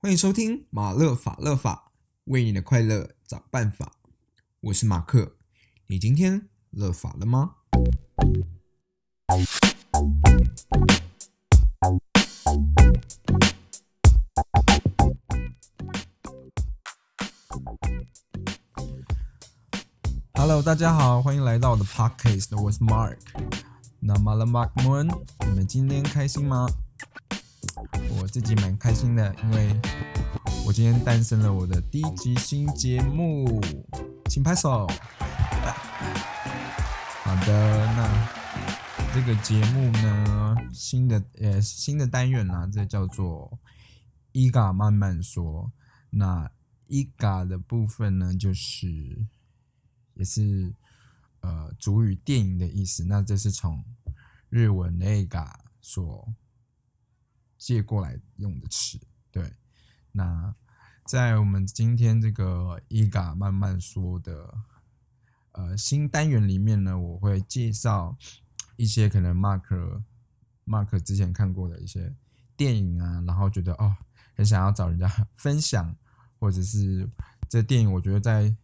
欢迎收听马勒法勒法，为你的快乐找办法。我是马克，你今天乐法了吗？Hello，大家好，欢迎来到我的 Podcast，我是 Mark。那马勒 Mark Moon，你们今天开心吗？自己蛮开心的，因为我今天诞生了我的第一集新节目，请拍手。好的，那这个节目呢，新的呃新的单元呢，这叫做伊嘎慢慢说。那伊嘎的部分呢，就是也是呃主语电影的意思。那这是从日文那嘎所。借过来用的词，对。那在我们今天这个伊嘎慢慢说的呃新单元里面呢，我会介绍一些可能 Mark Mark 之前看过的一些电影啊，然后觉得哦很想要找人家 分享，或者是这电影我觉得在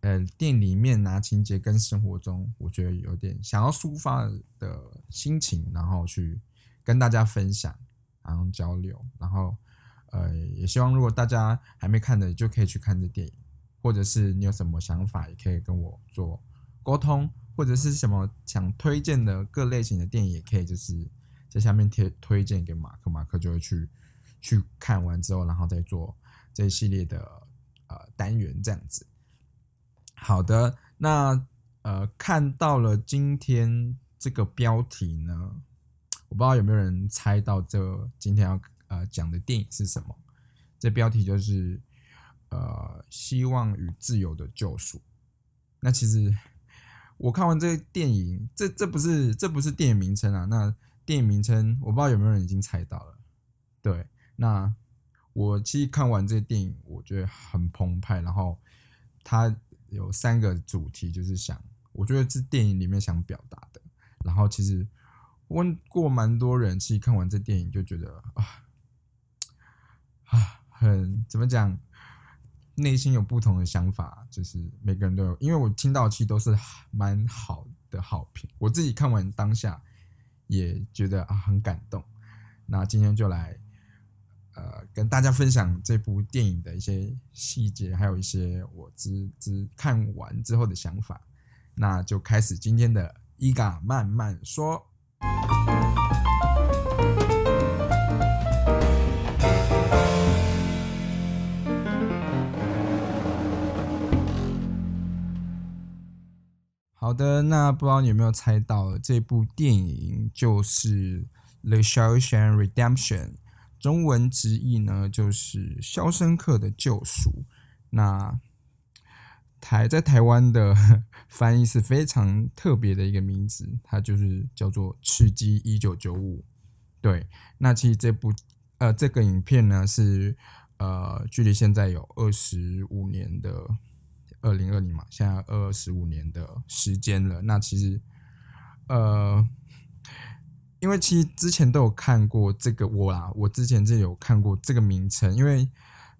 呃电影里面拿情节跟生活中，我觉得有点想要抒发的心情，然后去跟大家分享。然后交流，然后呃，也希望如果大家还没看的，就可以去看这电影，或者是你有什么想法，也可以跟我做沟通，或者是什么想推荐的各类型的电影，也可以就是在下面贴推荐给马克，马克就会去去看完之后，然后再做这一系列的呃单元这样子。好的，那呃看到了今天这个标题呢？我不知道有没有人猜到这今天要呃讲的电影是什么？这标题就是呃希望与自由的救赎。那其实我看完这个电影，这这不是这不是电影名称啊。那电影名称我不知道有没有人已经猜到了。对，那我其实看完这个电影，我觉得很澎湃。然后它有三个主题，就是想我觉得是电影里面想表达的。然后其实。问过蛮多人，其实看完这电影就觉得啊啊，很怎么讲，内心有不同的想法，就是每个人都有。因为我听到其实都是蛮好的好评，我自己看完当下也觉得啊很感动。那今天就来呃跟大家分享这部电影的一些细节，还有一些我之之看完之后的想法。那就开始今天的伊嘎慢慢说。好的，那不知道你有没有猜到，这部电影就是《The Shawshank Redemption》，中文直译呢就是《肖申克的救赎》。那台在台湾的 翻译是非常特别的一个名字，它就是叫做《吃鸡一九九五》。对，那其实这部呃这个影片呢是呃距离现在有二十五年的二零二零嘛，现在二十五年的时间了。那其实呃，因为其实之前都有看过这个我啦，我之前就有看过这个名称，因为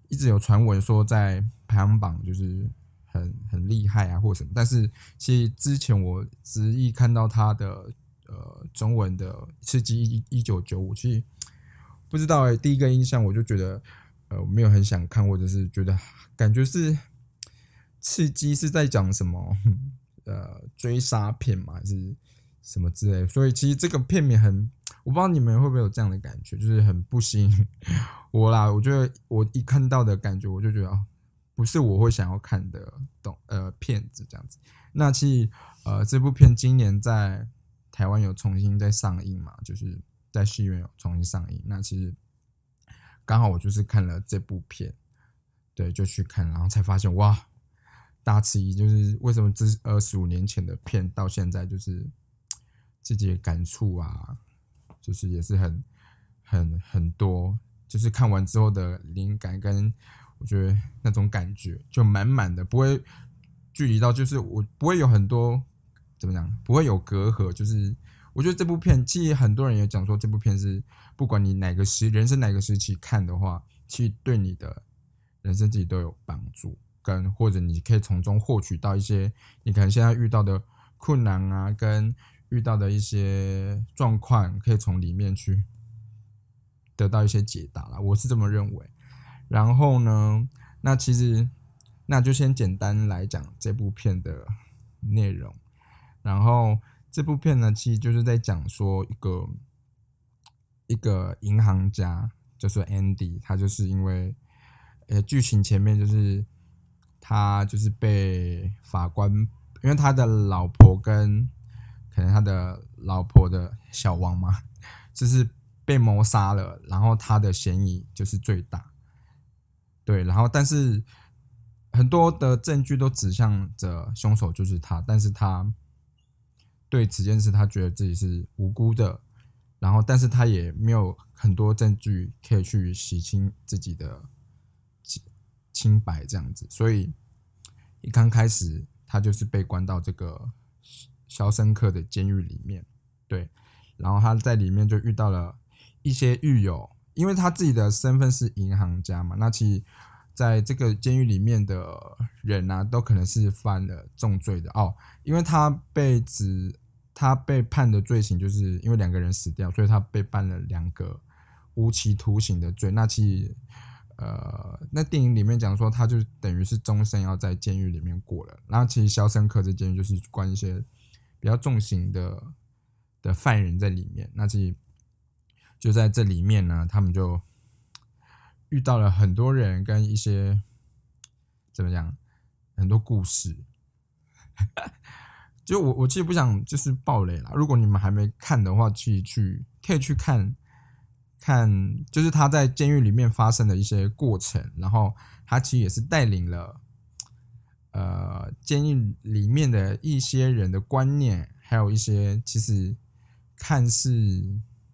一直有传闻说在排行榜就是。很很厉害啊，或什么？但是其实之前我执意看到他的呃中文的《刺激一一九九五》，其实不知道哎，第一个印象我就觉得呃没有很想看，或者是觉得感觉是刺激是在讲什么 呃追杀片嘛，还是什么之类？所以其实这个片名很，我不知道你们会不会有这样的感觉，就是很不吸引 我啦。我觉得我一看到的感觉，我就觉得啊。不是我会想要看的动呃片子这样子，那其实呃这部片今年在台湾有重新在上映嘛，就是在戏院有重新上映。那其实刚好我就是看了这部片，对，就去看，然后才发现哇，大吃一就是为什么这二十五年前的片到现在就是自己的感触啊，就是也是很很很多，就是看完之后的灵感跟。我觉得那种感觉就满满的，不会距离到，就是我不会有很多怎么讲，不会有隔阂。就是我觉得这部片，其实很多人也讲说，这部片是不管你哪个时人生哪个时期看的话，其实对你的人生自己都有帮助，跟或者你可以从中获取到一些你可能现在遇到的困难啊，跟遇到的一些状况，可以从里面去得到一些解答了。我是这么认为。然后呢，那其实那就先简单来讲这部片的内容。然后这部片呢，其实就是在讲说一个一个银行家，就是 Andy，他就是因为呃剧情前面就是他就是被法官，因为他的老婆跟。可能他的老婆的小王嘛，就是被谋杀了，然后他的嫌疑就是最大，对，然后但是很多的证据都指向着凶手就是他，但是他对此件事他觉得自己是无辜的，然后但是他也没有很多证据可以去洗清自己的清白这样子，所以一刚开始他就是被关到这个。肖申克的监狱里面，对，然后他在里面就遇到了一些狱友，因为他自己的身份是银行家嘛，那其实在这个监狱里面的人呢，都可能是犯了重罪的哦，因为他被指他被判的罪行，就是因为两个人死掉，所以他被判了两个无期徒刑的罪。那其实，呃，那电影里面讲说，他就等于是终身要在监狱里面过了。然后其实肖申克这监狱就是关一些。比较重刑的的犯人在里面，那其实就在这里面呢，他们就遇到了很多人跟一些怎么讲，很多故事。就我我其实不想就是暴雷了，如果你们还没看的话，去去可以去看看，就是他在监狱里面发生的一些过程，然后他其实也是带领了。呃，监狱里面的一些人的观念，还有一些其实看似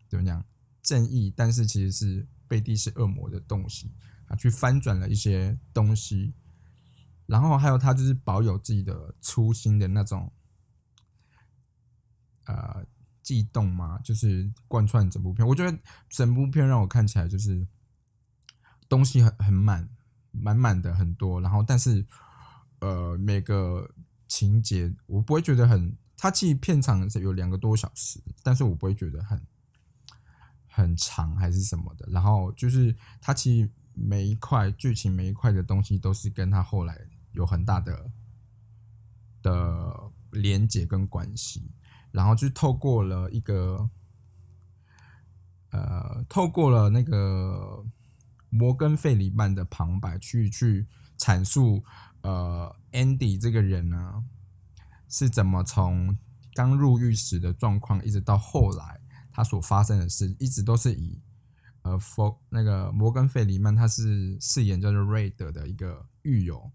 怎么讲正义，但是其实是背地是恶魔的东西啊，去翻转了一些东西。然后还有他就是保有自己的初心的那种呃悸动嘛，就是贯穿整部片。我觉得整部片让我看起来就是东西很很满满满的很多，然后但是。呃，每个情节我不会觉得很，它其实片长是有两个多小时，但是我不会觉得很很长还是什么的。然后就是它其实每一块剧情每一块的东西都是跟它后来有很大的的连接跟关系，然后就透过了一个呃，透过了那个摩根费里曼的旁白去去阐述。呃，Andy 这个人呢，是怎么从刚入狱时的状况，一直到后来他所发生的事，一直都是以呃，For 那个摩根费里曼，他是饰演叫做瑞德的一个狱友，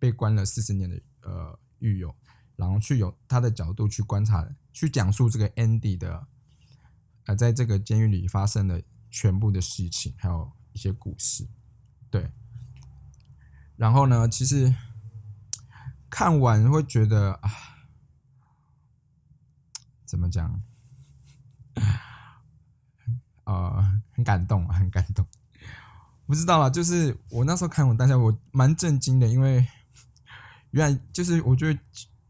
被关了四十年的呃狱友，然后去有他的角度去观察，去讲述这个 Andy 的呃，在这个监狱里发生的全部的事情，还有一些故事，对。然后呢？其实看完会觉得啊，怎么讲？呃，很感动，很感动。不知道啦，就是我那时候看完当下，我蛮震惊的，因为原来就是我觉得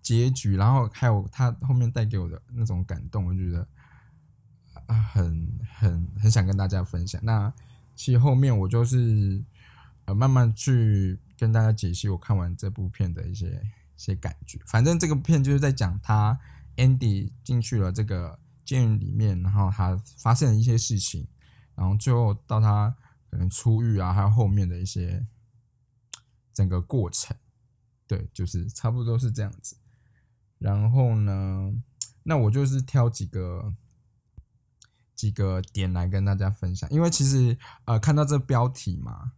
结局，然后还有他后面带给我的那种感动，我就觉得啊，很很很想跟大家分享。那其实后面我就是呃，慢慢去。跟大家解析我看完这部片的一些一些感觉。反正这个片就是在讲他 Andy 进去了这个监狱里面，然后他发现了一些事情，然后最后到他可能出狱啊，还有后面的一些整个过程。对，就是差不多是这样子。然后呢，那我就是挑几个几个点来跟大家分享，因为其实呃看到这标题嘛。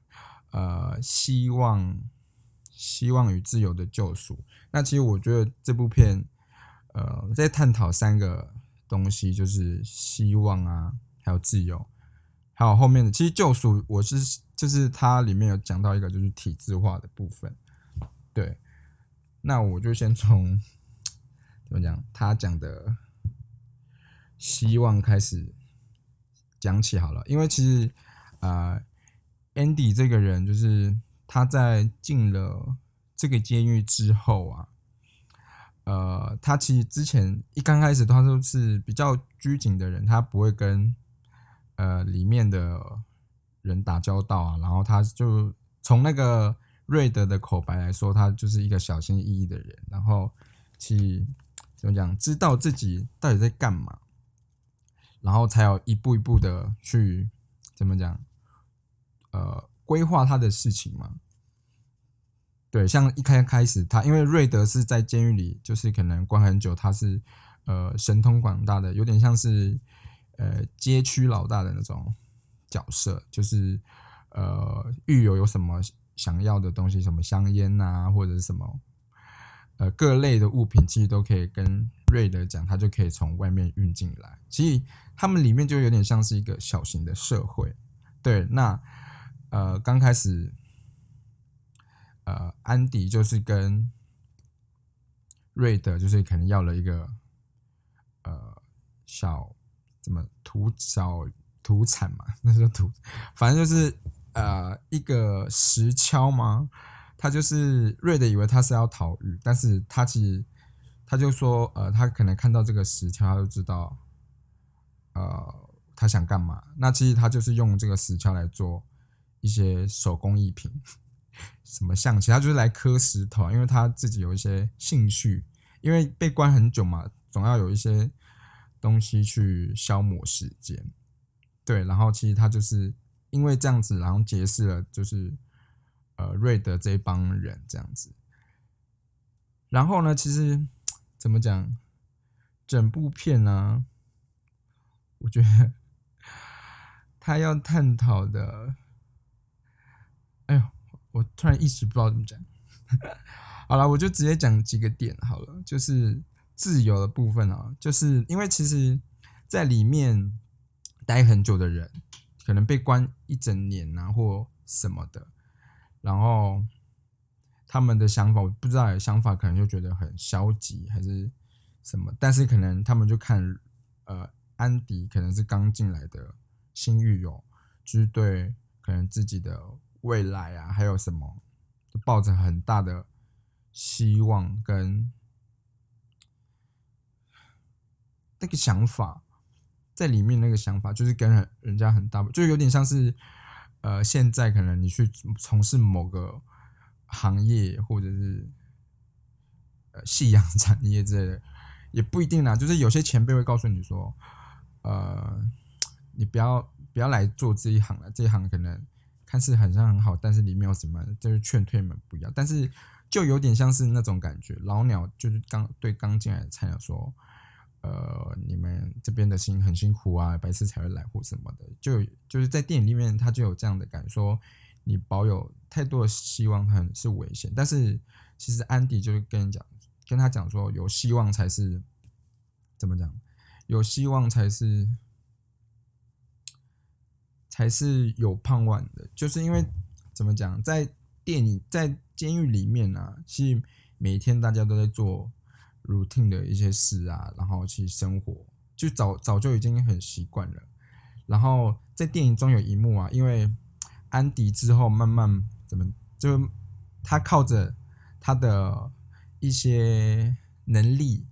呃，希望，希望与自由的救赎。那其实我觉得这部片，呃，在探讨三个东西，就是希望啊，还有自由，还有后面的。其实救赎，我是就是它里面有讲到一个，就是体制化的部分。对，那我就先从怎么讲，他讲的希望开始讲起好了，因为其实啊。Andy 这个人，就是他在进了这个监狱之后啊，呃，他其实之前一刚开始他都是比较拘谨的人，他不会跟呃里面的人打交道啊，然后他就从那个瑞德的口白来说，他就是一个小心翼翼的人，然后去怎么讲，知道自己到底在干嘛，然后才有一步一步的去怎么讲。呃，规划他的事情嘛，对，像一开开始他，因为瑞德是在监狱里，就是可能关很久，他是呃神通广大的，有点像是呃街区老大的那种角色，就是呃狱友有什么想要的东西，什么香烟啊，或者是什么呃各类的物品，其实都可以跟瑞德讲，他就可以从外面运进来。其实他们里面就有点像是一个小型的社会，对，那。呃，刚开始，呃，安迪就是跟瑞德，就是可能要了一个呃小怎么土小土产嘛，那是土，反正就是呃一个石锹嘛。他就是瑞德以为他是要逃狱，但是他其实他就说，呃，他可能看到这个石桥，他就知道，呃，他想干嘛。那其实他就是用这个石桥来做。一些手工艺品，什么象棋，他就是来磕石头，因为他自己有一些兴趣，因为被关很久嘛，总要有一些东西去消磨时间。对，然后其实他就是因为这样子，然后结识了就是呃瑞德这一帮人这样子。然后呢，其实怎么讲，整部片呢，我觉得他要探讨的。哎呦，我突然一时不知道怎么讲。好了，我就直接讲几个点好了。就是自由的部分啊，就是因为其实在里面待很久的人，可能被关一整年啊，或什么的，然后他们的想法，我不知道想法可能就觉得很消极，还是什么。但是可能他们就看，呃，安迪可能是刚进来的新狱友，就是对可能自己的。未来啊，还有什么？抱着很大的希望跟那个想法在里面，那个想法就是跟人人家很大，就有点像是呃，现在可能你去从事某个行业，或者是呃夕阳产业之类的，也不一定啦。就是有些前辈会告诉你说，呃，你不要不要来做这一行了，这一行可能。看似很像很好，但是里面有什么，就是劝退们不要。但是就有点像是那种感觉，老鸟就是刚对刚进来的菜鸟说：“呃，你们这边的心很辛苦啊，白痴才会来或什么的。”就就是在电影里面，他就有这样的感觉，说你保有太多的希望，很是危险。但是其实安迪就是跟你讲，跟他讲说，有希望才是怎么讲？有希望才是。才是有盼望的，就是因为怎么讲，在电影在监狱里面呢，其实每天大家都在做 routine 的一些事啊，然后去生活，就早早就已经很习惯了。然后在电影中有一幕啊，因为安迪之后慢慢怎么就他靠着他的一些能力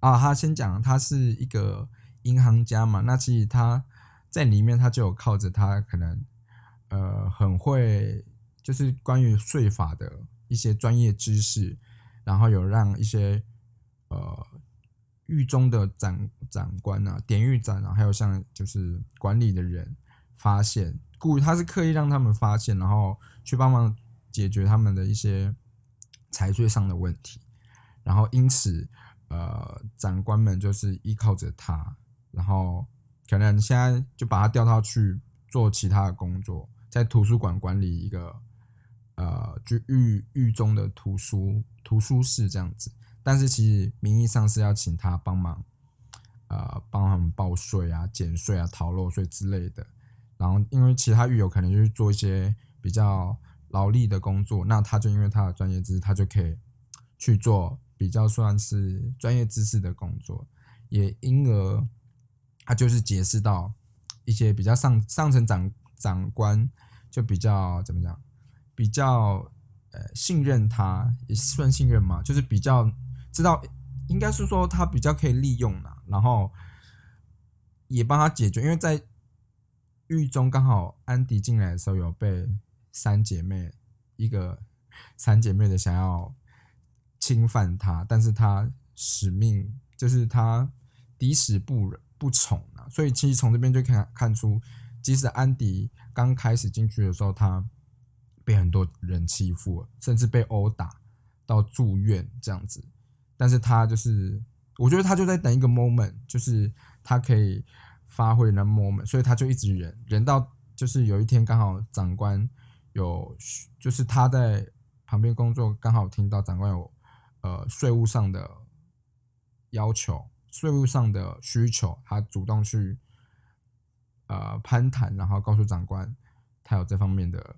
啊，他先讲他是一个银行家嘛，那其实他。在里面，他就有靠着他可能，呃，很会，就是关于税法的一些专业知识，然后有让一些呃狱中的长长官啊、典狱长啊，还有像就是管理的人发现，故意他是刻意让他们发现，然后去帮忙解决他们的一些财税上的问题，然后因此，呃，长官们就是依靠着他，然后。可能现在就把他调到去做其他的工作，在图书馆管理一个呃，就狱狱中的图书图书室这样子。但是其实名义上是要请他帮忙，呃，帮他们报税啊、减税啊、逃漏税之类的。然后因为其他狱友可能就是做一些比较劳力的工作，那他就因为他的专业知识，他就可以去做比较算是专业知识的工作，也因而。他就是解释到一些比较上上层长长官就比较怎么讲，比较呃信任他，也算信任嘛，就是比较知道，应该是说他比较可以利用啦，然后也帮他解决，因为在狱中刚好安迪进来的时候有被三姐妹一个三姐妹的想要侵犯他，但是他使命就是他敌死不不从啊，所以其实从这边就看看出，即使安迪刚开始进去的时候，他被很多人欺负，甚至被殴打到住院这样子，但是他就是我觉得他就在等一个 moment，就是他可以发挥那 moment，所以他就一直忍忍到就是有一天刚好长官有就是他在旁边工作，刚好听到长官有呃税务上的要求。税务上的需求，他主动去呃攀谈，然后告诉长官，他有这方面的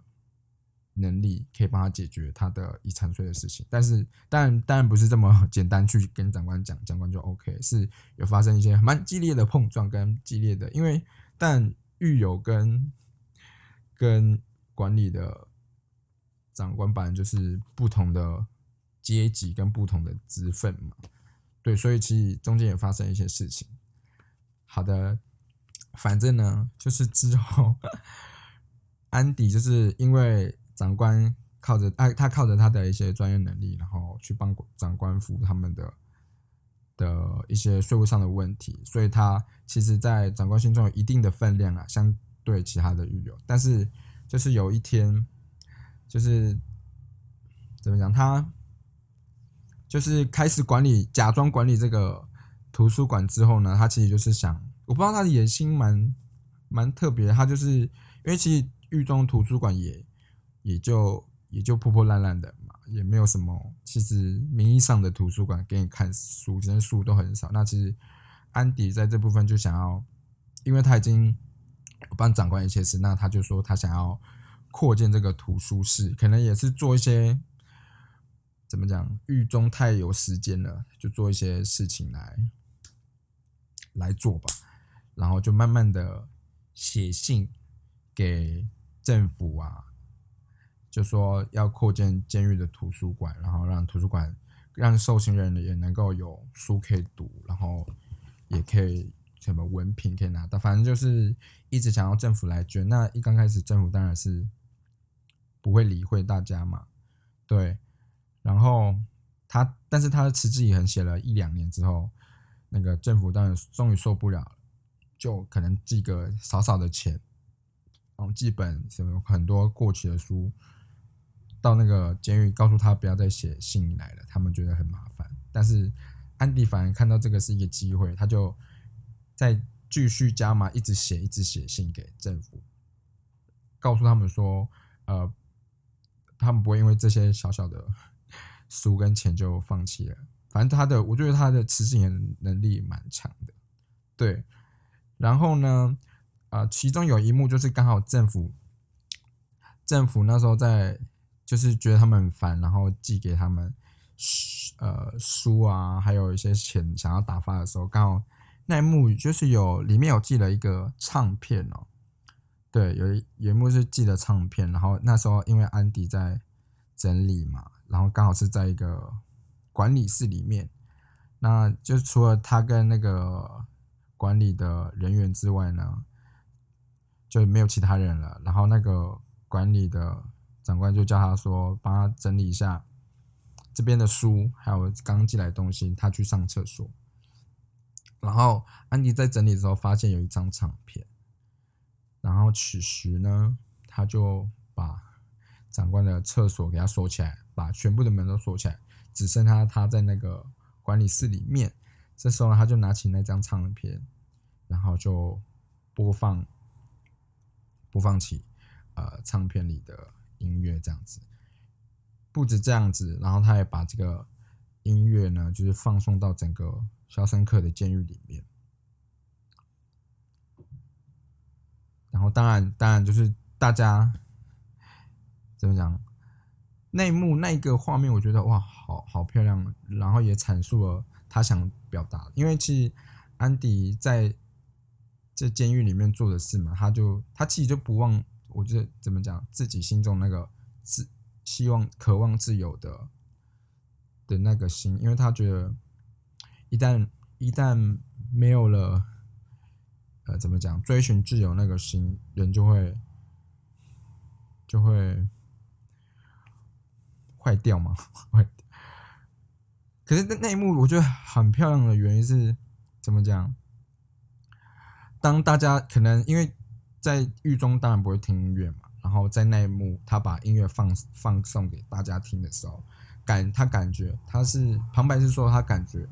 能力，可以帮他解决他的遗产税的事情。但是，但，当然不是这么简单去跟长官讲，长官就 OK，是有发生一些蛮激烈的碰撞跟激烈的，因为但狱友跟跟管理的长官本来就是不同的阶级跟不同的职分嘛。对，所以其实中间也发生一些事情。好的，反正呢，就是之后 安迪就是因为长官靠着哎，他靠着他的一些专业能力，然后去帮长官服务他们的的一些税务上的问题，所以他其实，在长官心中有一定的分量啊，相对其他的狱友。但是，就是有一天，就是怎么讲，他。就是开始管理，假装管理这个图书馆之后呢，他其实就是想，我不知道他的野心蛮蛮特别。他就是因为其实狱中图书馆也也就也就破破烂烂的嘛，也没有什么。其实名义上的图书馆给你看书，其实书都很少。那其实安迪在这部分就想要，因为他已经帮长官一些事，那他就说他想要扩建这个图书室，可能也是做一些。怎么讲？狱中太有时间了，就做一些事情来来做吧。然后就慢慢的写信给政府啊，就说要扩建监狱的图书馆，然后让图书馆让受刑人也能够有书可以读，然后也可以什么文凭可以拿到。反正就是一直想要政府来捐。那一刚开始政府当然是不会理会大家嘛，对。然后他，但是他持之以恒写了一两年之后，那个政府当然终于受不了，就可能寄个少少的钱，然后寄本什么很多过期的书到那个监狱，告诉他不要再写信来了，他们觉得很麻烦。但是安迪反而看到这个是一个机会，他就再继续加码，一直写，一直写信给政府，告诉他们说，呃，他们不会因为这些小小的。书跟钱就放弃了，反正他的，我觉得他的持续能能力蛮强的，对。然后呢，啊，其中有一幕就是刚好政府，政府那时候在，就是觉得他们很烦，然后寄给他们，呃，书啊，还有一些钱想要打发的时候，刚好那一幕就是有里面有寄了一个唱片哦，对，有一有一幕是寄的唱片，然后那时候因为安迪在整理嘛。然后刚好是在一个管理室里面，那就除了他跟那个管理的人员之外呢，就没有其他人了。然后那个管理的长官就叫他说，帮他整理一下这边的书，还有刚寄来的东西，他去上厕所。然后安迪在整理的时候，发现有一张唱片，然后此时呢，他就把长官的厕所给他锁起来。把全部的门都锁起来，只剩他他在那个管理室里面。这时候他就拿起那张唱片，然后就播放播放起呃唱片里的音乐，这样子。不止这样子，然后他也把这个音乐呢，就是放送到整个肖申克的监狱里面。然后当然当然就是大家怎么讲？内幕那个画面，我觉得哇，好好漂亮，然后也阐述了他想表达。因为其实安迪在这监狱里面做的事嘛，他就他其实就不忘我觉得怎么讲，自己心中那个自希望、渴望自由的的那个心，因为他觉得一旦一旦没有了，呃，怎么讲，追寻自由那个心，人就会就会坏掉嘛，坏掉。可是那那一幕我觉得很漂亮的原因是怎么讲？当大家可能因为在狱中当然不会听音乐嘛，然后在那一幕他把音乐放放送给大家听的时候，感他感觉他是旁白是说他感觉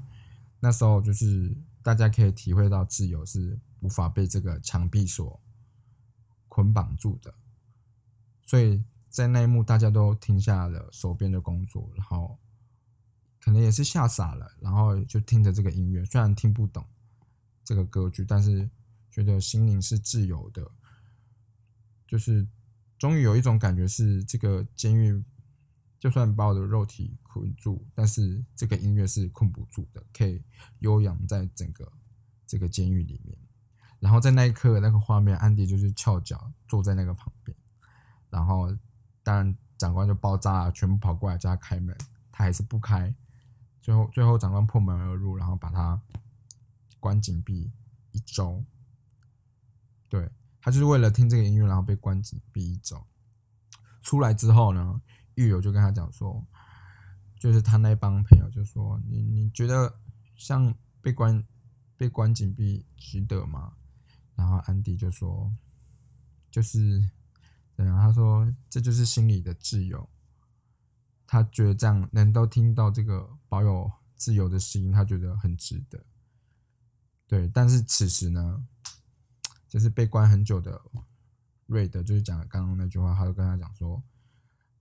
那时候就是大家可以体会到自由是无法被这个墙壁所捆绑住的，所以在那一幕大家都停下了手边的工作，然后可能也是吓傻了，然后就听着这个音乐，虽然听不懂这个歌剧，但是。觉得心灵是自由的，就是终于有一种感觉是，这个监狱就算把我的肉体困住，但是这个音乐是困不住的，可以悠扬在整个这个监狱里面。然后在那一刻，那个画面，安迪就是翘脚坐在那个旁边，然后当然长官就爆炸了，全部跑过来叫他开门，他还是不开。最后，最后长官破门而入，然后把他关紧闭一周。对他就是为了听这个音乐，然后被关紧闭一周。出来之后呢，狱友就跟他讲说，就是他那帮朋友就说：“你你觉得像被关被关紧闭值得吗？”然后安迪就说：“就是怎样？”他说：“这就是心里的自由。”他觉得这样能够听到这个保有自由的声音，他觉得很值得。对，但是此时呢？就是被关很久的瑞德，就是讲刚刚那句话，他就跟他讲说，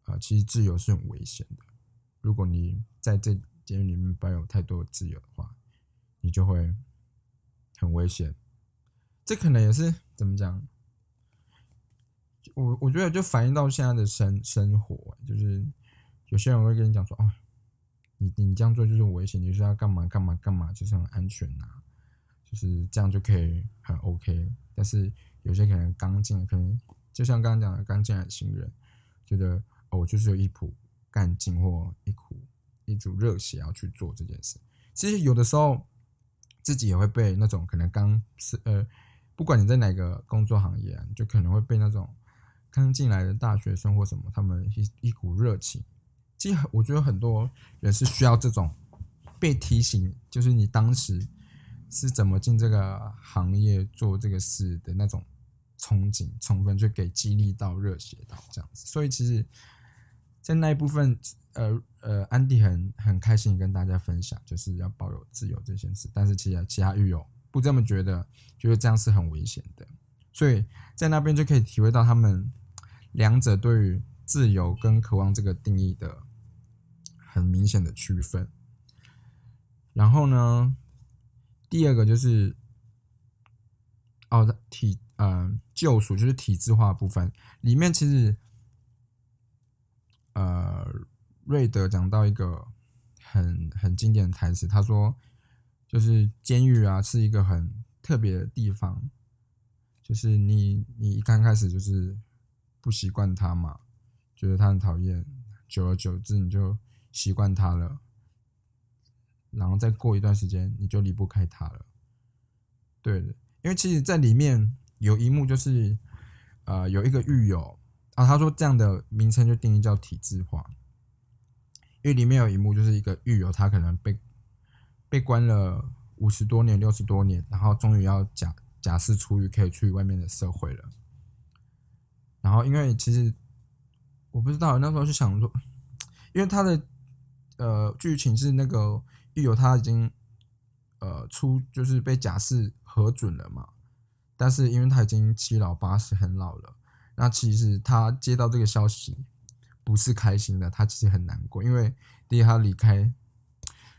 呃，其实自由是很危险的。如果你在这监狱里面抱有太多的自由的话，你就会很危险。这可能也是怎么讲？我我觉得就反映到现在的生生活，就是有些人会跟你讲说，哦，你你这样做就是危险，你说要干嘛干嘛干嘛，就是很安全呐，就是这样就可以很 OK。但是有些可能刚进，可能就像刚刚讲的刚进来的新人，觉得哦，我就是有一股干劲或一股一股热血要去做这件事。其实有的时候自己也会被那种可能刚是呃，不管你在哪个工作行业，就可能会被那种刚进来的大学生或什么，他们一一股热情。其实我觉得很多人是需要这种被提醒，就是你当时。是怎么进这个行业做这个事的那种憧憬，充分就给激励到热血到这样子。所以其实，在那一部分，呃呃，安迪很很开心跟大家分享，就是要保有自由这件事。但是其他其他狱友不这么觉得，觉得这样是很危险的。所以在那边就可以体会到他们两者对于自由跟渴望这个定义的很明显的区分。然后呢？第二个就是，哦，体呃救赎就是体制化部分里面，其实呃瑞德讲到一个很很经典的台词，他说就是监狱啊是一个很特别的地方，就是你你一刚开始就是不习惯它嘛，觉得它很讨厌，久而久之你就习惯它了。然后再过一段时间，你就离不开他了。对的，因为其实，在里面有一幕就是，呃，有一个狱友啊，他说这样的名称就定义叫体制化。因为里面有一幕就是一个狱友，他可能被被关了五十多年、六十多年，然后终于要假假释出狱，可以去外面的社会了。然后，因为其实我不知道那时候就想说，因为他的呃剧情是那个。狱友他已经，呃，出就是被假释核准了嘛，但是因为他已经七老八十很老了，那其实他接到这个消息不是开心的，他其实很难过，因为第一他离开，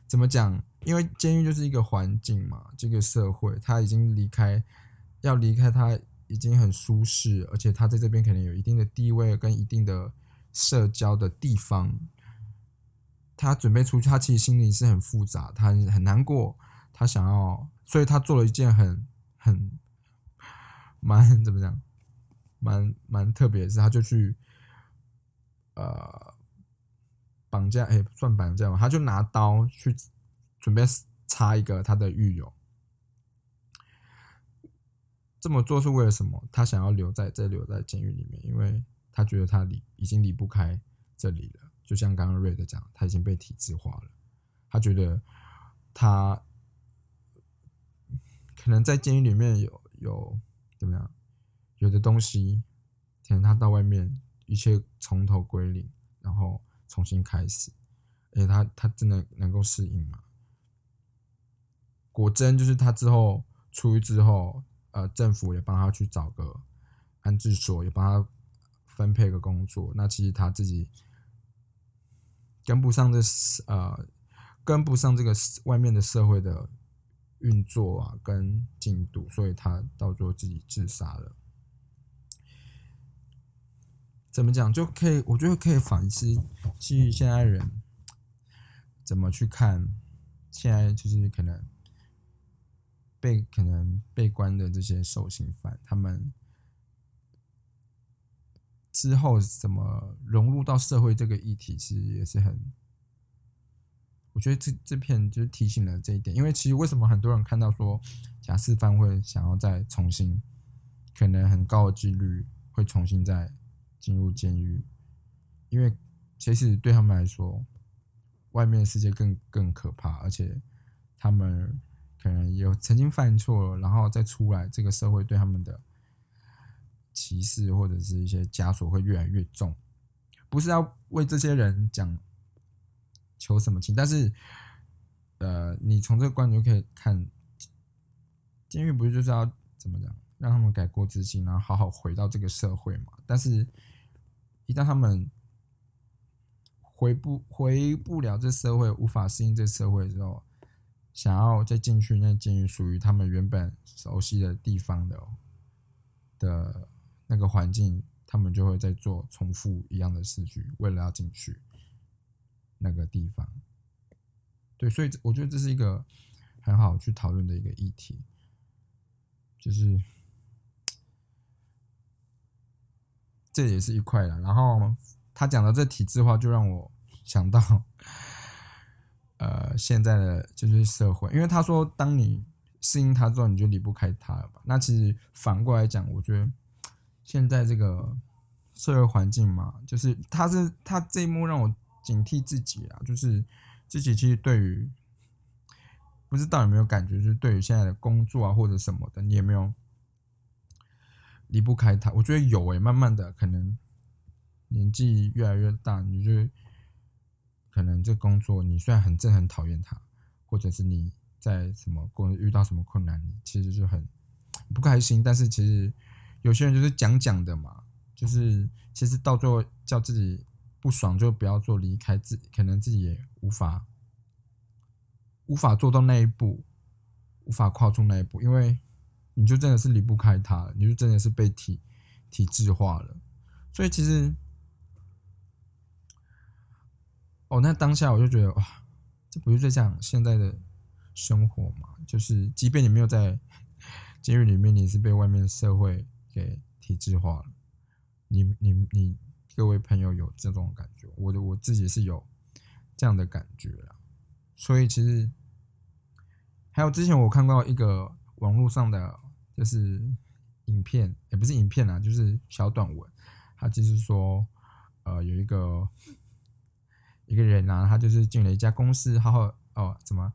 怎么讲？因为监狱就是一个环境嘛，这个社会他已经离开，要离开他已经很舒适，而且他在这边可能有一定的地位跟一定的社交的地方。他准备出去，他其实心里是很复杂，他很难过，他想要，所以他做了一件很很蛮怎么讲，蛮蛮特别的事，他就去呃绑架，哎，算绑架嘛，他就拿刀去准备插一个他的狱友。这么做是为了什么？他想要留在这留在监狱里面，因为他觉得他离已经离不开这里了。就像刚刚瑞德讲，他已经被体制化了。他觉得他可能在监狱里面有有怎么样，有的东西，可能他到外面一切从头归零，然后重新开始。而且他他真的能够适应吗？果真就是他之后出狱之后。呃，政府也帮他去找个安置所，也帮他分配个工作。那其实他自己跟不上这呃，跟不上这个外面的社会的运作啊，跟进度，所以他到最后自己自杀了。怎么讲就可以？我觉得可以反思，去现在人怎么去看现在，就是可能。被可能被关的这些受刑犯，他们之后怎么融入到社会这个议题，其实也是很，我觉得这这片就是提醒了这一点。因为其实为什么很多人看到说假释犯会想要再重新，可能很高的几率会重新再进入监狱，因为其实对他们来说，外面的世界更更可怕，而且他们。可能有曾经犯错，然后再出来，这个社会对他们的歧视或者是一些枷锁会越来越重。不是要为这些人讲求什么情，但是，呃，你从这个观点就可以看，监狱不是就是要怎么讲，让他们改过自新，然后好好回到这个社会嘛？但是，一旦他们回不回不了这社会，无法适应这社会之后，想要再进去那监狱，属于他们原本熟悉的地方的的那个环境，他们就会在做重复一样的事情，为了要进去那个地方。对，所以我觉得这是一个很好去讨论的一个议题，就是这也是一块了。然后他讲的这体制化，就让我想到。呃，现在的就是社会，因为他说，当你适应他之后，你就离不开他了吧？那其实反过来讲，我觉得现在这个社会环境嘛，就是他是他这一幕让我警惕自己啊，就是自己其实对于不知道有没有感觉，就是对于现在的工作啊或者什么的，你有没有离不开他？我觉得有诶，慢慢的可能年纪越来越大，你就。可能这工作你虽然很正很讨厌他，或者是你在什么工遇到什么困难，你其实就很不开心。但是其实有些人就是讲讲的嘛，就是其实到最后叫自己不爽就不要做，离开自可能自己也无法无法做到那一步，无法跨出那一步，因为你就真的是离不开他，你就真的是被体体制化了。所以其实。哦，那当下我就觉得哇，这不是在讲现在的生活嘛？就是即便你没有在监狱里面，你是被外面社会给体制化了。你、你、你，各位朋友有这种感觉？我的我自己是有这样的感觉了。所以其实还有之前我看到一个网络上的就是影片，也不是影片啊，就是小短文，他就是说呃有一个。一个人啊，他就是进了一家公司，好好哦，怎么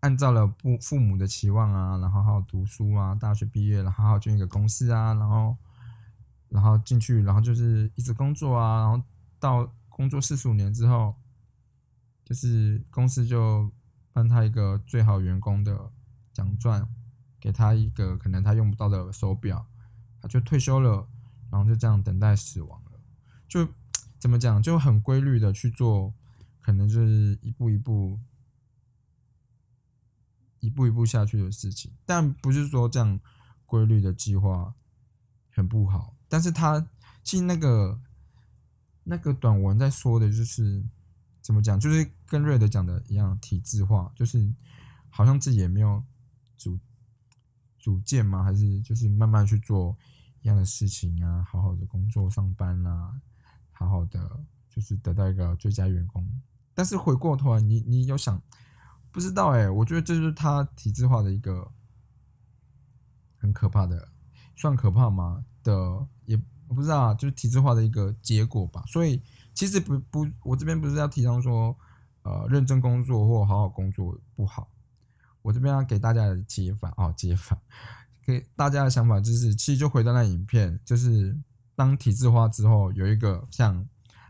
按照了父父母的期望啊，然后好好读书啊，大学毕业了，好好进一个公司啊，然后然后进去，然后就是一直工作啊，然后到工作四十五年之后，就是公司就颁他一个最好员工的奖状，给他一个可能他用不到的手表，他就退休了，然后就这样等待死亡了，就。怎么讲就很规律的去做，可能就是一步一步、一步一步下去的事情。但不是说这样规律的计划很不好。但是他其实那个那个短文在说的就是怎么讲，就是跟瑞德讲的一样，体制化，就是好像自己也没有主主见吗？还是就是慢慢去做一样的事情啊，好好的工作上班啊，好好的就是得到一个最佳员工。但是回过头来，你你有想不知道哎？我觉得这就是他体制化的一个很可怕的，算可怕吗？的也我不知道啊，就是体制化的一个结果吧。所以其实不不，我这边不是要提倡说呃认真工作或好好工作不好。我这边要给大家的解法哦，解法给大家的想法就是，其实就回到那影片，就是当体制化之后，有一个像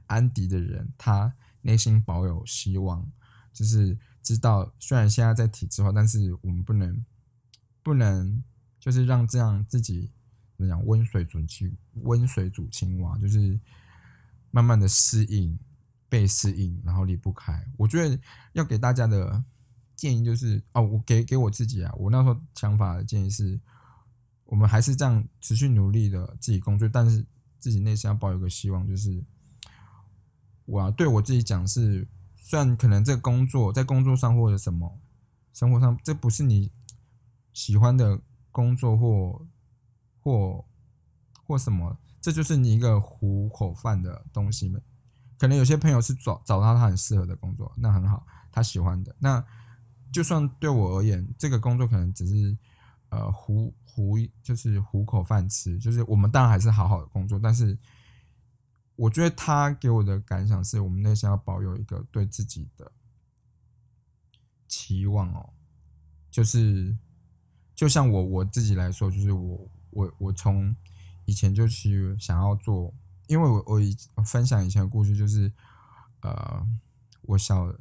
安迪的人，他内心保有希望，就是知道虽然现在在体制化，但是我们不能不能就是让这样自己怎么讲温水煮青温水煮青蛙，就是慢慢的适应被适应，然后离不开。我觉得要给大家的。建议就是哦，我给给我自己啊，我那时候想法的建议是，我们还是这样持续努力的自己工作，但是自己内心要抱有个希望，就是我要对我自己讲是，虽然可能这个工作在工作上或者什么生活上，这不是你喜欢的工作或或或什么，这就是你一个糊口饭的东西嘛。可能有些朋友是找找到他很适合的工作，那很好，他喜欢的那。就算对我而言，这个工作可能只是，呃，糊糊就是糊口饭吃，就是我们当然还是好好的工作，但是我觉得他给我的感想是我们内心要保有一个对自己的期望哦，就是就像我我自己来说，就是我我我从以前就去想要做，因为我我以分享以前的故事，就是呃，我小。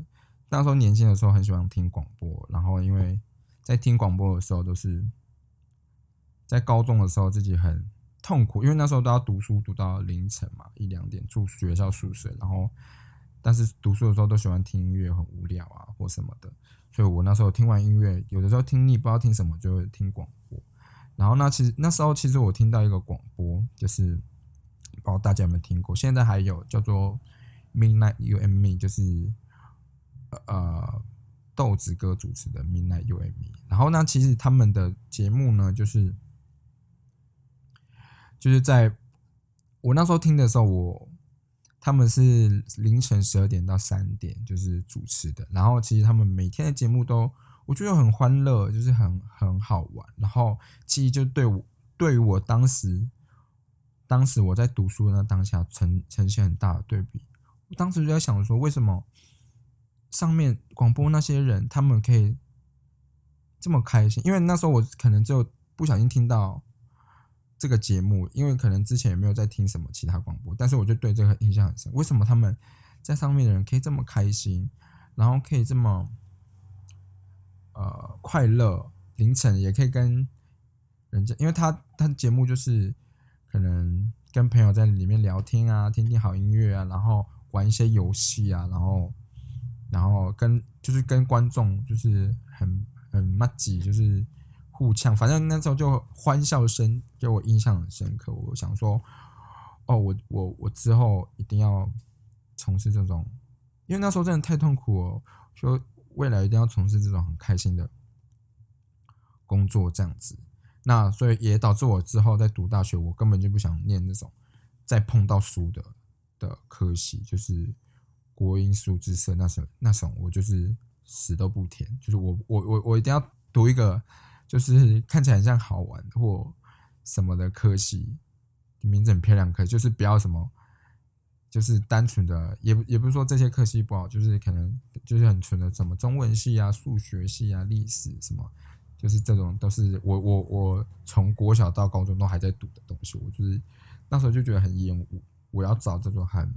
那时候年轻的时候很喜欢听广播，然后因为在听广播的时候都是在高中的时候自己很痛苦，因为那时候都要读书读到凌晨嘛一两点住学校宿舍，然后但是读书的时候都喜欢听音乐很无聊啊或什么的，所以我那时候听完音乐有的时候听腻不知道听什么就会听广播，然后那其实那时候其实我听到一个广播就是不知道大家有没有听过，现在还有叫做 Midnight UME 就是。呃，豆子哥主持的《Midnight U M E》，然后呢，其实他们的节目呢，就是就是在我那时候听的时候，我他们是凌晨十二点到三点就是主持的，然后其实他们每天的节目都我觉得很欢乐，就是很很好玩，然后其实就对我对于我当时当时我在读书的那当下呈呈现很大的对比，我当时就在想说，为什么？上面广播那些人，他们可以这么开心，因为那时候我可能就不小心听到这个节目，因为可能之前也没有在听什么其他广播，但是我就对这个印象很深。为什么他们在上面的人可以这么开心，然后可以这么呃快乐，凌晨也可以跟人家，因为他他节目就是可能跟朋友在里面聊天啊，听听好音乐啊，然后玩一些游戏啊，然后。然后跟就是跟观众就是很很默契，就是互呛，反正那时候就欢笑声给我印象很深刻。我想说，哦，我我我之后一定要从事这种，因为那时候真的太痛苦哦。说未来一定要从事这种很开心的工作，这样子。那所以也导致我之后在读大学，我根本就不想念那种再碰到书的的科系，就是。国音数字社那种那种，我就是死都不填。就是我我我我一定要读一个，就是看起来很像好玩或什么的科系，名字很漂亮，可就是不要什么，就是单纯的，也也不是说这些科系不好，就是可能就是很纯的，什么中文系啊、数学系啊、历史什么，就是这种都是我我我从国小到高中都还在读的东西。我就是那时候就觉得很厌恶，我要找这种很。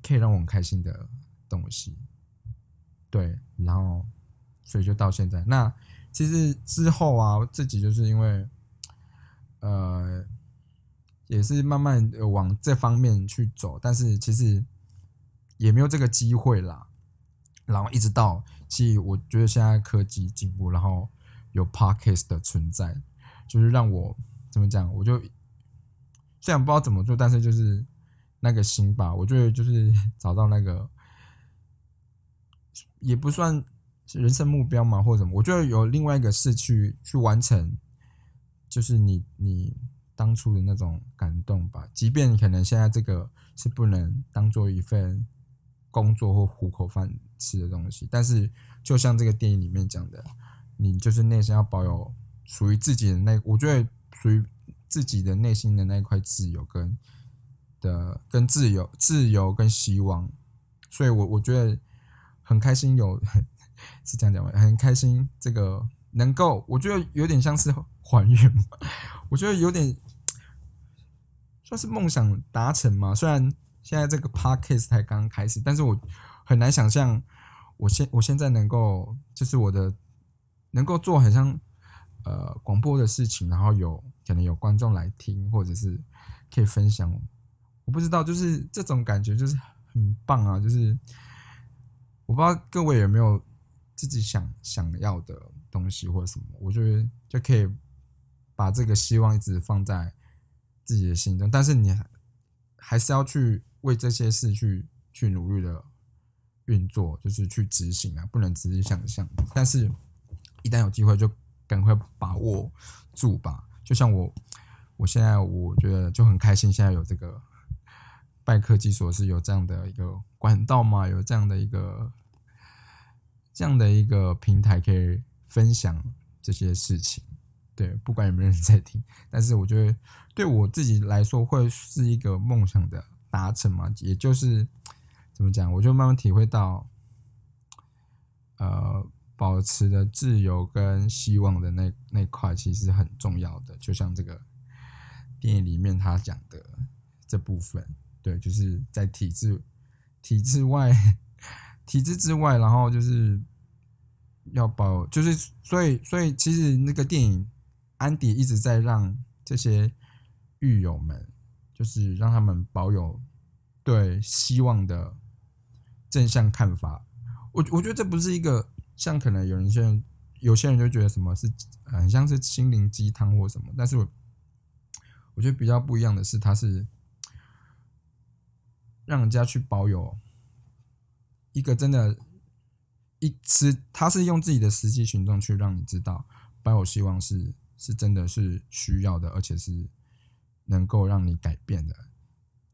可以让我很开心的东西，对，然后所以就到现在。那其实之后啊，自己就是因为，呃，也是慢慢往这方面去走，但是其实也没有这个机会啦。然后一直到，其实我觉得现在科技进步，然后有 podcast 的存在，就是让我怎么讲，我就虽然不知道怎么做，但是就是。那个心吧，我觉得就是 找到那个，也不算人生目标嘛，或者什么。我觉得有另外一个事去去完成，就是你你当初的那种感动吧。即便可能现在这个是不能当做一份工作或糊口饭吃的东西，但是就像这个电影里面讲的，你就是内心要保有属于自己的那，我觉得属于自己的内心的那一块自由跟的跟自由、自由跟希望。所以我我觉得很开心，有是这样讲吗？很开心这个。能够，我觉得有点像是还原嘛，我觉得有点算是梦想达成嘛。虽然现在这个 podcast 才刚刚开始，但是我很难想象，我现我现在能够就是我的能够做很像呃广播的事情，然后有可能有观众来听，或者是可以分享。我不知道，就是这种感觉就是很棒啊！就是我不知道各位有没有自己想想要的。东西或者什么，我觉得就可以把这个希望一直放在自己的心中，但是你还是要去为这些事去去努力的运作，就是去执行啊，不能只是想象。但是，一旦有机会，就赶快把握住吧。就像我，我现在我觉得就很开心，现在有这个拜科技所是有这样的一个管道嘛，有这样的一个这样的一个平台可以。分享这些事情，对，不管有没有人在听，但是我觉得对我自己来说会是一个梦想的达成嘛，也就是怎么讲，我就慢慢体会到，呃，保持的自由跟希望的那那块其实很重要的，就像这个电影里面他讲的这部分，对，就是在体制体制外体制之外，然后就是。要保，就是所以所以其实那个电影，安迪一直在让这些狱友们，就是让他们保有对希望的正向看法。我我觉得这不是一个像可能有人有些人就觉得什么是很像是心灵鸡汤或什么，但是我我觉得比较不一样的是，他是让人家去保有一个真的。一实，他是用自己的实际行动去让你知道，保有希望是是真的是需要的，而且是能够让你改变的。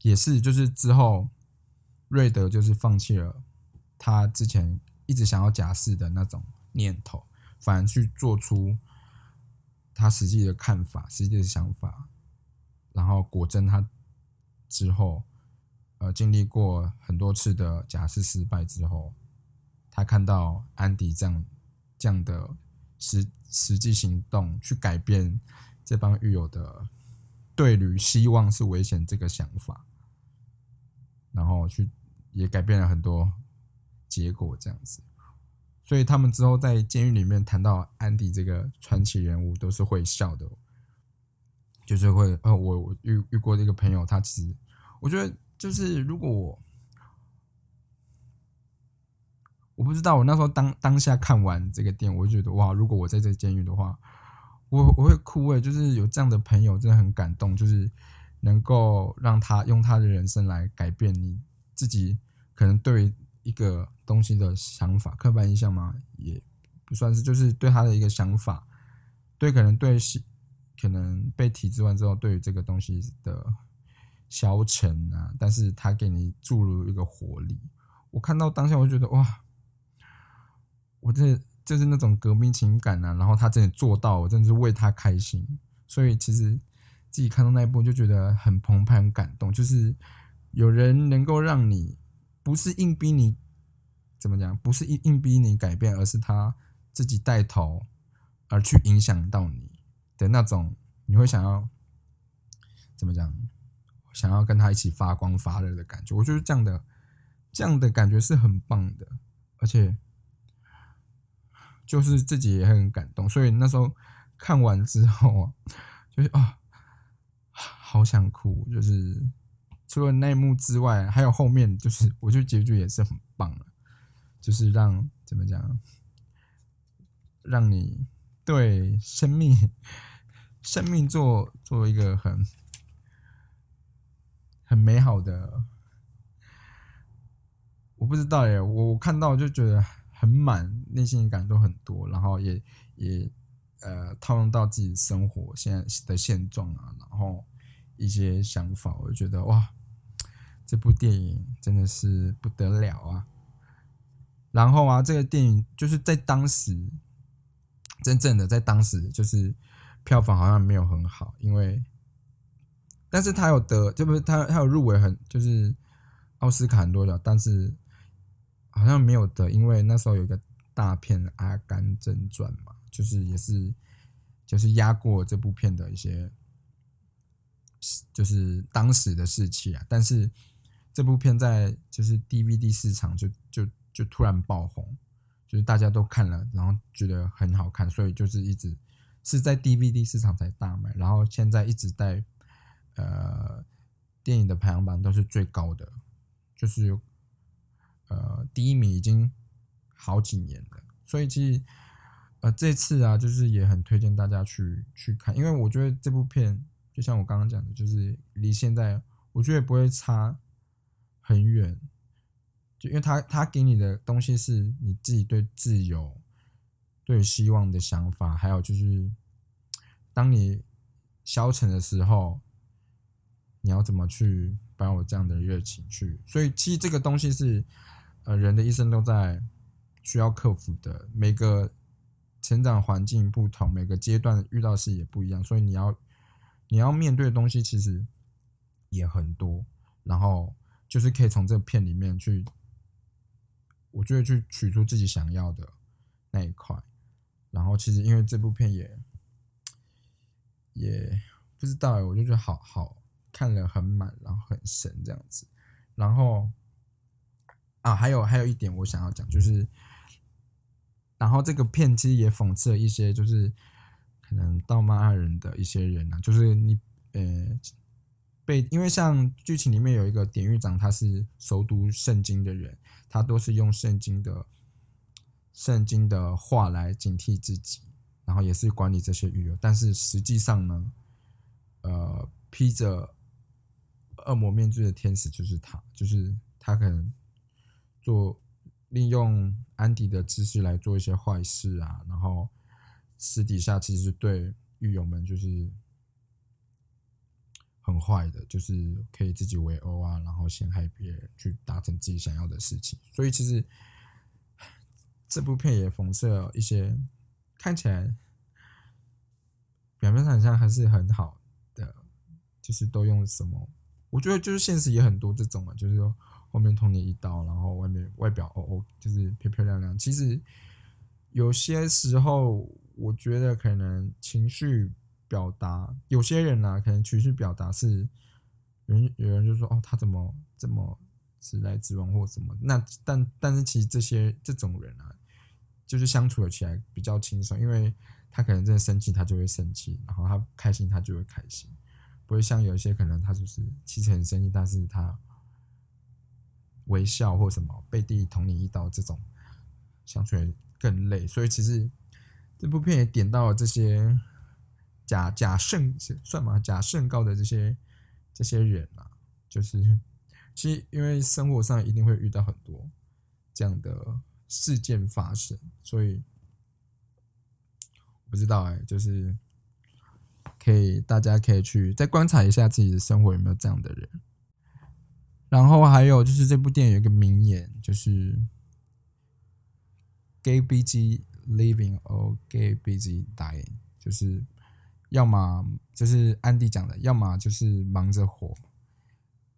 也是，就是之后瑞德就是放弃了他之前一直想要假释的那种念头，反而去做出他实际的看法、实际的想法。然后果真，他之后呃经历过很多次的假释失败之后。他看到安迪这样这样的实实际行动，去改变这帮狱友的对于希望是危险这个想法，然后去也改变了很多结果，这样子。所以他们之后在监狱里面谈到安迪这个传奇人物，都是会笑的，就是会呃，我我遇遇过这个朋友，他其实我觉得就是如果我。我不知道，我那时候当当下看完这个电影，我就觉得哇，如果我在这监狱的话，我我会哭诶，就是有这样的朋友，真的很感动，就是能够让他用他的人生来改变你自己可能对一个东西的想法，刻板印象吗？也不算是，就是对他的一个想法，对可能对可能被体制完之后，对于这个东西的消沉啊，但是他给你注入一个活力，我看到当下，我就觉得哇。我这就是那种革命情感呐，然后他真的做到，我真的是为他开心。所以其实自己看到那一部就觉得很澎湃、很感动。就是有人能够让你不是硬逼你，怎么讲？不是硬硬逼你改变，而是他自己带头而去影响到你的那种，你会想要怎么讲？想要跟他一起发光发热的感觉。我觉得这样的这样的感觉是很棒的，而且。就是自己也很感动，所以那时候看完之后啊，就是啊，好想哭。就是除了那一幕之外，还有后面，就是我觉得结局也是很棒了，就是让怎么讲，让你对生命、生命做做一个很很美好的。我不知道耶，我我看到就觉得。很满，内心感都很多，然后也也呃套用到自己生活现在的现状啊，然后一些想法，我就觉得哇，这部电影真的是不得了啊！然后啊，这个电影就是在当时，真正的在当时就是票房好像没有很好，因为，但是他有得，就不是他他有入围很就是奥斯卡很多的，但是好像没有得，因为那时候有一个大片《阿甘正传》嘛。就是也是，就是压过这部片的一些，就是当时的士气啊。但是这部片在就是 DVD 市场就就就突然爆红，就是大家都看了，然后觉得很好看，所以就是一直是在 DVD 市场才大卖。然后现在一直在呃电影的排行榜都是最高的，就是呃第一名已经好几年了，所以其实。呃，这次啊，就是也很推荐大家去去看，因为我觉得这部片就像我刚刚讲的，就是离现在我觉得不会差很远，就因为他他给你的东西是你自己对自由、对希望的想法，还有就是当你消沉的时候，你要怎么去把我这样的热情去，所以其实这个东西是呃人的一生都在需要克服的每个。成长环境不同，每个阶段遇到事也不一样，所以你要你要面对的东西其实也很多。然后就是可以从这片里面去，我觉得去取出自己想要的那一块。然后其实因为这部片也也不知道，我就觉得好好看了很满，然后很神这样子。然后啊，还有还有一点我想要讲就是。然后这个片其实也讽刺了一些，就是可能盗骂人的一些人啊，就是你呃被，因为像剧情里面有一个典狱长，他是熟读圣经的人，他都是用圣经的圣经的话来警惕自己，然后也是管理这些狱友，但是实际上呢，呃，披着恶魔面具的天使就是他，就是他可能做。利用安迪的知识来做一些坏事啊，然后私底下其实对狱友们就是很坏的，就是可以自己围殴啊，然后陷害别人去达成自己想要的事情。所以其实这部片也讽刺了一些看起来表面上好像还是很好的，就是都用什么？我觉得就是现实也很多这种啊，就是说。后面捅你一刀，然后外面外表哦哦，就是漂漂亮亮。其实有些时候，我觉得可能情绪表达，有些人呢，可能情绪表达是人有人就说哦，他怎么这么直来直往或什么？那但但是其实这些这种人啊，就是相处起来比较轻松，因为他可能真的生气，他就会生气；然后他开心，他就会开心，不会像有一些可能他就是其实很生气，但是他。微笑或什么背地捅你一刀这种，相处更累。所以其实这部片也点到了这些假假圣算吗？假圣告的这些这些人啊，就是其实因为生活上一定会遇到很多这样的事件发生，所以不知道哎，就是可以大家可以去再观察一下自己的生活有没有这样的人。然后还有就是这部电影有一个名言，就是 “gay busy living or gay busy dying”，就是要么就是安迪讲的，要么就是忙着活，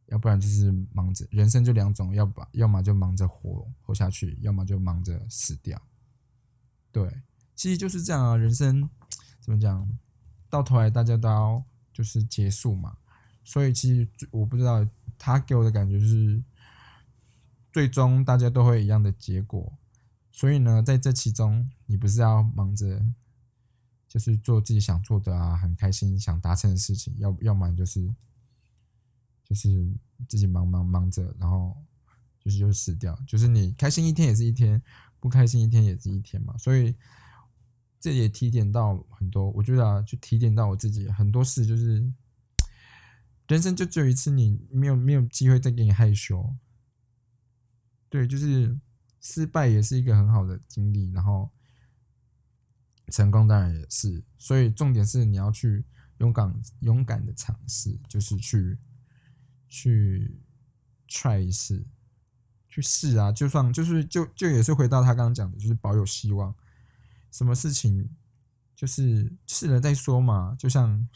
要不然就是忙着人生就两种，要不要么就忙着活活下去，要么就忙着死掉。对，其实就是这样啊，人生怎么讲，到头来大家都要就是结束嘛。所以其实我不知道。他给我的感觉就是，最终大家都会一样的结果。所以呢，在这其中，你不是要忙着，就是做自己想做的啊，很开心想达成的事情，要要么就是，就是自己忙忙忙着，然后就是就死掉。就是你开心一天也是一天，不开心一天也是一天嘛。所以这也提点到很多，我觉得啊，就提点到我自己很多事，就是。人生就只有一次，你没有没有机会再给你害羞。对，就是失败也是一个很好的经历，然后成功当然也是。所以重点是你要去勇敢勇敢的尝试，就是去去 try 一试，去试啊！就算就是就就也是回到他刚刚讲的，就是保有希望。什么事情就是试了再说嘛，就像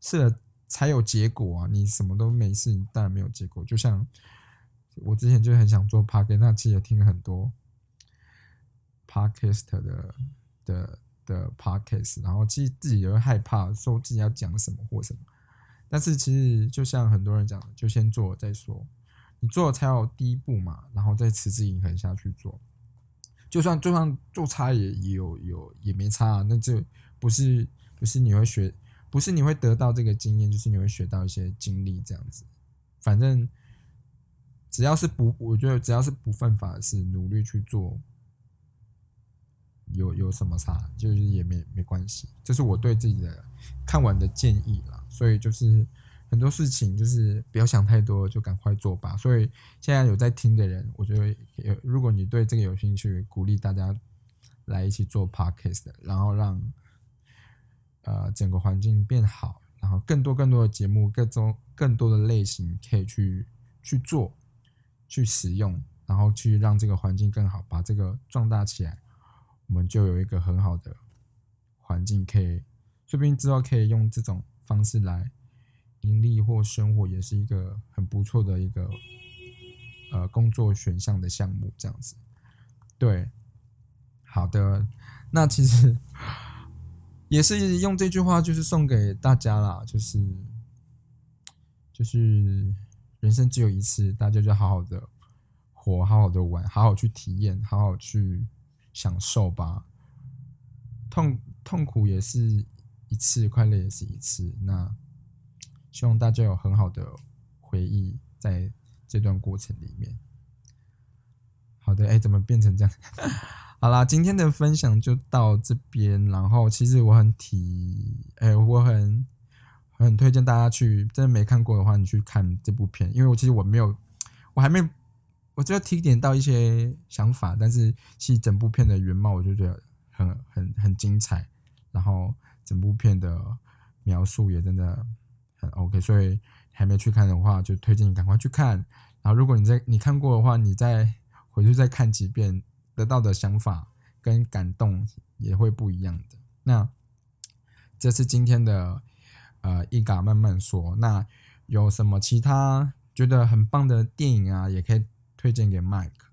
试了才有结果啊！你什么都没试，你当然没有结果。就像我之前就很想做 p a r k 那期也听了很多 podcast 的的的 podcast，然后其实自己也会害怕说自己要讲什么或什么。但是其实就像很多人讲，就先做再说。你做了才有第一步嘛，然后再持之以恒下去做。就算就算做差也也有有也没差啊，那就不是不是你会学，不是你会得到这个经验，就是你会学到一些经历这样子。反正只要是不，我觉得只要是不犯法的事，努力去做，有有什么差，就是也没没关系。这是我对自己的看完的建议啦。所以就是。很多事情就是不要想太多，就赶快做吧。所以现在有在听的人，我觉得有，如果你对这个有兴趣，鼓励大家来一起做 podcast，然后让呃整个环境变好，然后更多更多的节目，各种更多的类型可以去去做、去使用，然后去让这个环境更好，把这个壮大起来，我们就有一个很好的环境，可以说不定之后可以用这种方式来。盈利或生活也是一个很不错的一个呃工作选项的项目，这样子。对，好的，那其实也是用这句话，就是送给大家啦，就是就是人生只有一次，大家就好好的活，好好的玩，好好去体验，好好去享受吧。痛痛苦也是一次，快乐也是一次。那。希望大家有很好的回忆在这段过程里面。好的，哎，怎么变成这样？好啦，今天的分享就到这边。然后，其实我很提，哎，我很很推荐大家去，真的没看过的话，你去看这部片。因为我其实我没有，我还没，我只有提点到一些想法，但是其实整部片的原貌，我就觉得很很很精彩。然后，整部片的描述也真的。OK，所以还没去看的话，就推荐你赶快去看。然后，如果你在你看过的话，你再回去再看几遍，得到的想法跟感动也会不一样的。那这是今天的呃一嘎慢慢说。那有什么其他觉得很棒的电影啊，也可以推荐给麦克，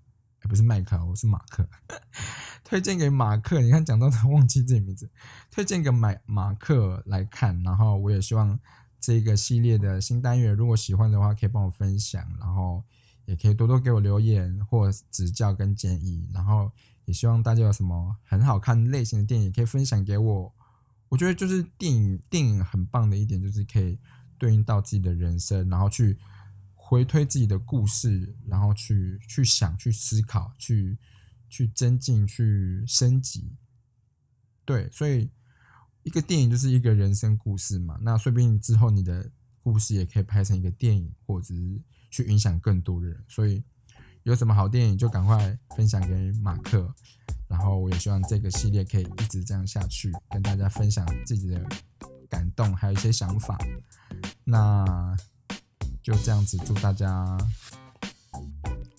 不是麦克，我是马克，推荐给马克。你看讲到他忘记自己名字，推荐给马马克来看。然后我也希望。这个系列的新单元，如果喜欢的话，可以帮我分享，然后也可以多多给我留言或指教跟建议，然后也希望大家有什么很好看类型的电影可以分享给我。我觉得就是电影，电影很棒的一点就是可以对应到自己的人生，然后去回推自己的故事，然后去去想、去思考、去去增进、去升级。对，所以。一个电影就是一个人生故事嘛，那说不定之后你的故事也可以拍成一个电影，或者是去影响更多的人。所以有什么好电影就赶快分享给马克，然后我也希望这个系列可以一直这样下去，跟大家分享自己的感动，还有一些想法。那就这样子，祝大家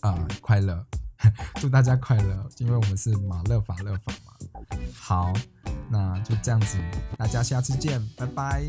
啊快乐，祝大家快乐，因为我们是马乐法乐法嘛。好。那就这样子，大家下次见，拜拜。